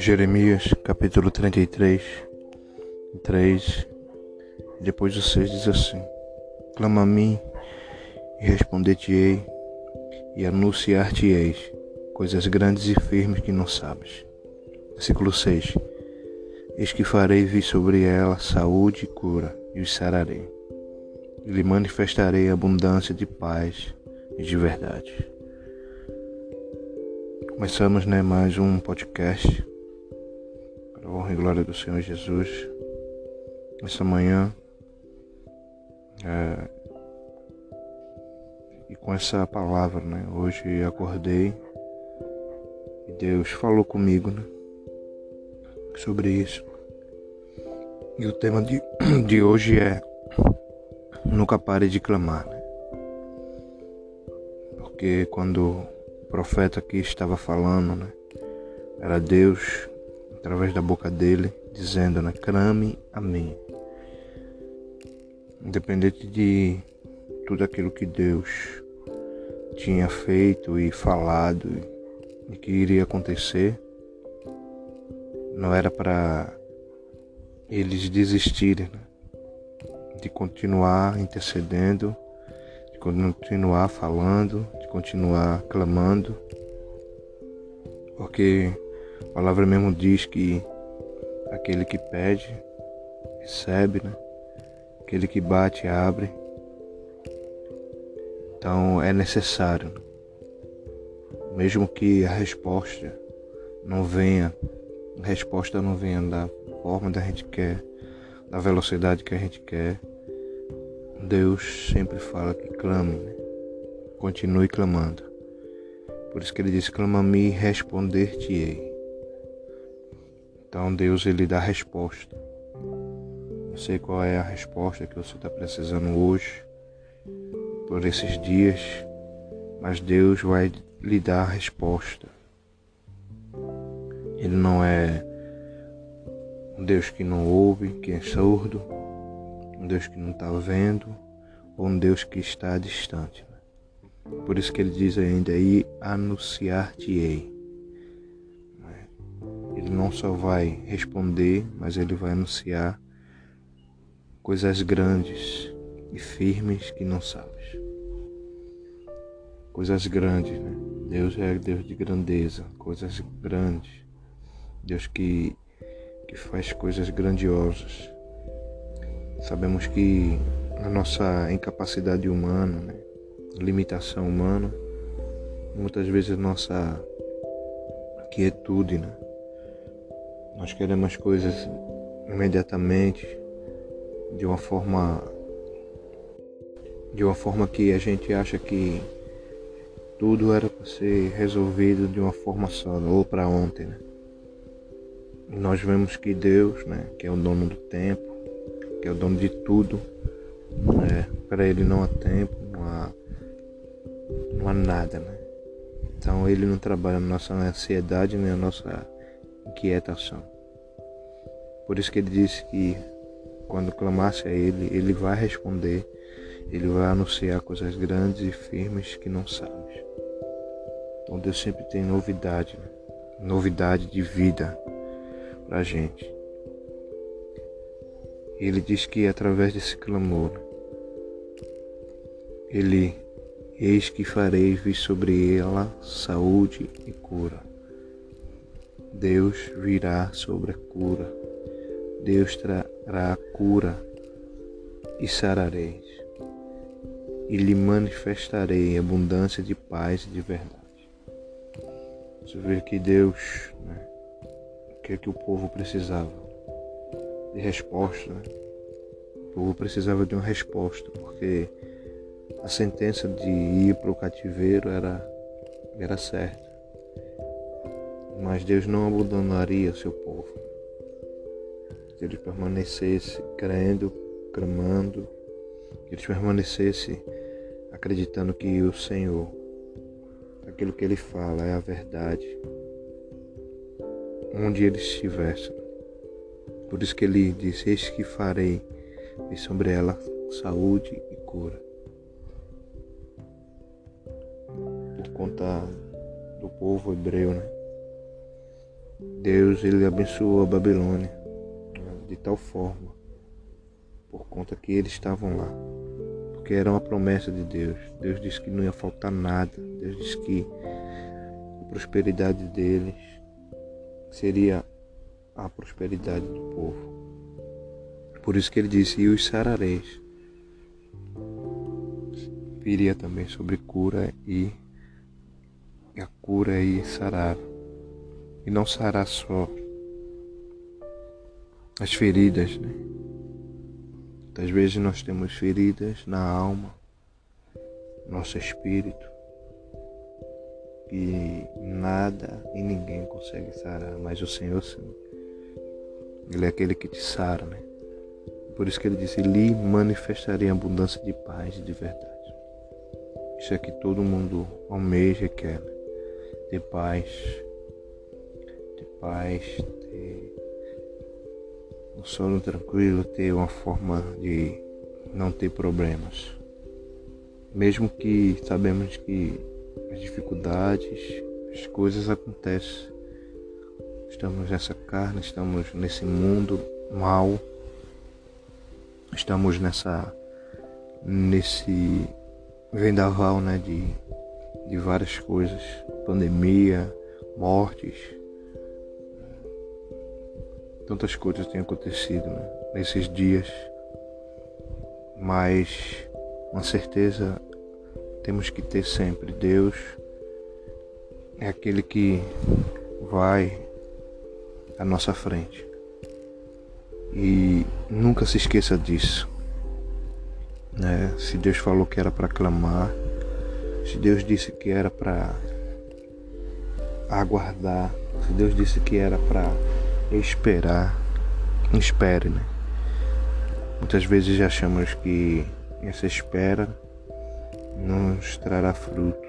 Jeremias capítulo 33, 3, depois do 6 diz assim: Clama a mim e responder-te-ei e anunciar-te-eis coisas grandes e firmes que não sabes. Versículo 6: Eis que farei vir sobre ela saúde e cura e os sararei, e lhe manifestarei abundância de paz e de verdade. Começamos né, mais um podcast a honra e glória do Senhor Jesus. Essa manhã é, e com essa palavra, né? Hoje acordei e Deus falou comigo, né? Sobre isso. E o tema de, de hoje é Nunca pare de clamar, né? Porque quando o profeta aqui estava falando, né? Era Deus através da boca dele, dizendo, né, clame a mim. Independente de tudo aquilo que Deus tinha feito e falado e que iria acontecer, não era para eles desistirem né? de continuar intercedendo, de continuar falando, de continuar clamando, porque a palavra mesmo diz que aquele que pede, recebe, né? Aquele que bate, abre. Então é necessário, mesmo que a resposta não venha, a resposta não venha da forma que a gente quer, da velocidade que a gente quer, Deus sempre fala que clame, né? continue clamando. Por isso que ele diz: clama-me e responder-te-ei. Então Deus ele dá resposta. Não sei qual é a resposta que você está precisando hoje, por esses dias, mas Deus vai lhe dar a resposta. Ele não é um Deus que não ouve, que é surdo, um Deus que não está vendo, ou um Deus que está distante. Por isso que ele diz ainda aí, anunciar-te-ei. Não só vai responder, mas ele vai anunciar coisas grandes e firmes que não sabes. Coisas grandes, né? Deus é Deus de grandeza, coisas grandes. Deus que, que faz coisas grandiosas. Sabemos que a nossa incapacidade humana, né? limitação humana, muitas vezes nossa quietude, né? Nós queremos coisas imediatamente, de uma forma de uma forma que a gente acha que tudo era para ser resolvido de uma forma só, ou para ontem, né? E nós vemos que Deus, né, que é o dono do tempo, que é o dono de tudo, né, para ele não há tempo, não há, não há nada, né? Então ele não trabalha na nossa ansiedade nem na nossa inquietação. Por isso que ele disse que quando clamasse a ele, ele vai responder, ele vai anunciar coisas grandes e firmes que não sabes. Então Deus sempre tem novidade, né? novidade de vida para a gente. Ele diz que através desse clamor, ele eis que farei vir sobre ela saúde e cura. Deus virá sobre a cura. Deus trará a cura e sarareis. E lhe manifestarei abundância de paz e de verdade. Você vê que Deus, né, o que é que o povo precisava? De resposta. Né? O povo precisava de uma resposta, porque a sentença de ir para o cativeiro era, era certa. Mas Deus não abandonaria seu povo. Que ele permanecesse crendo, clamando, que ele permanecesse acreditando que o Senhor, aquilo que ele fala é a verdade, onde ele estivesse. Por isso que ele disse: Eis que farei e sobre ela saúde e cura. Por conta do povo hebreu, né? Deus ele abençoou a Babilônia de tal forma por conta que eles estavam lá. Porque era uma promessa de Deus. Deus disse que não ia faltar nada. Deus disse que a prosperidade deles seria a prosperidade do povo. Por isso que ele disse: E os sarareis. Viria também sobre cura e a cura e sarar. E não sarar só as feridas, né? Muitas vezes nós temos feridas na alma, nosso espírito, e nada e ninguém consegue sarar, mas o Senhor sim. Ele é aquele que te sara, né? Por isso que ele disse: lhe manifestaria abundância de paz e de verdade. Isso é que todo mundo almeja e quer. Né? Ter paz, paz, ter um sono tranquilo, ter uma forma de não ter problemas. Mesmo que sabemos que as dificuldades, as coisas acontecem. Estamos nessa carne, estamos nesse mundo mal, estamos nessa nesse vendaval né, de, de várias coisas, pandemia, mortes, tantas coisas têm acontecido né, nesses dias, mas uma certeza temos que ter sempre: Deus é aquele que vai à nossa frente. E nunca se esqueça disso. Né? Se Deus falou que era para clamar, se Deus disse que era para aguardar, se Deus disse que era para esperar, espere, né? Muitas vezes achamos que essa espera nos trará fruto,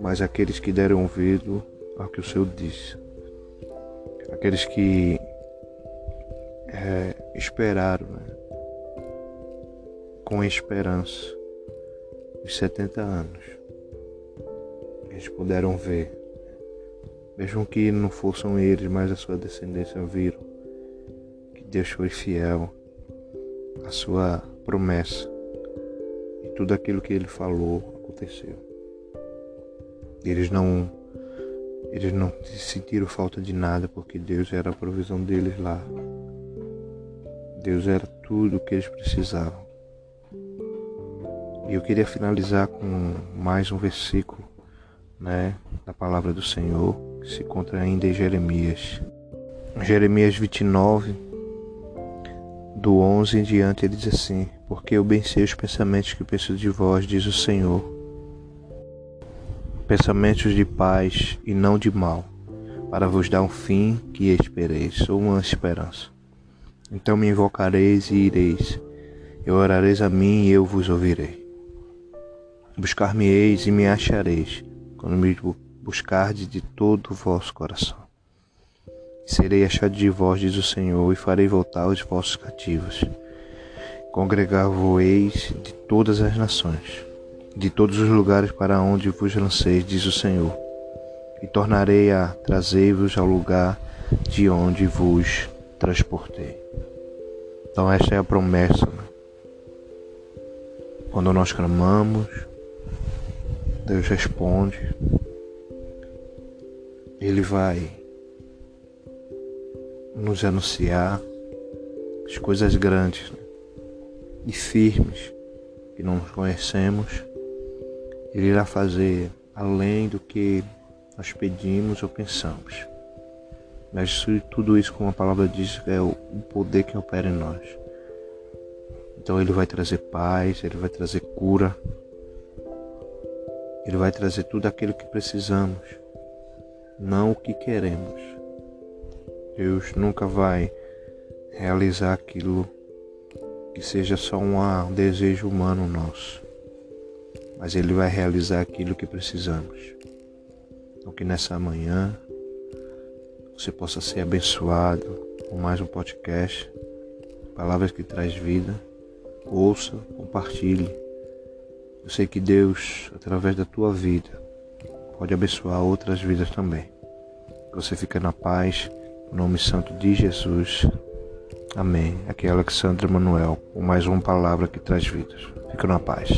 mas aqueles que deram ouvido ao que o Senhor disse, aqueles que é, esperaram né? com esperança os 70 anos, eles puderam ver mesmo que não fossem eles, mas a sua descendência viram que Deus foi fiel à sua promessa e tudo aquilo que ele falou aconteceu. Eles não eles não sentiram falta de nada porque Deus era a provisão deles lá. Deus era tudo o que eles precisavam. E eu queria finalizar com mais um versículo, né, da palavra do Senhor se encontra ainda em Jeremias. Jeremias 29, do 11 em diante, ele diz assim: Porque eu bem sei os pensamentos que penso de vós, diz o Senhor, pensamentos de paz e não de mal, para vos dar um fim que espereis, ou uma esperança. Então me invocareis e ireis, e orareis a mim e eu vos ouvirei. Buscar-me-eis e me achareis, quando me buscardes de todo o vosso coração. Serei achado de vós, diz o Senhor, e farei voltar os vossos cativos. Congregar-vos-eis de todas as nações, de todos os lugares para onde vos lanceis, diz o Senhor, e tornarei a trazer-vos ao lugar de onde vos transportei. Então esta é a promessa. Né? Quando nós clamamos, Deus responde. Ele vai nos anunciar as coisas grandes né? e firmes que não conhecemos. Ele irá fazer além do que nós pedimos ou pensamos. Mas tudo isso, como a palavra diz, é o poder que opera em nós. Então ele vai trazer paz, ele vai trazer cura, ele vai trazer tudo aquilo que precisamos não o que queremos. Deus nunca vai realizar aquilo que seja só um desejo humano nosso, mas Ele vai realizar aquilo que precisamos. Então, que nessa manhã você possa ser abençoado com mais um podcast, palavras que traz vida. Ouça, compartilhe. Eu sei que Deus, através da tua vida, pode abençoar outras vidas também. Você fique na paz. Em nome santo de Jesus. Amém. Aqui é Alexandre Manuel com mais uma palavra que traz vidas. Fica na paz.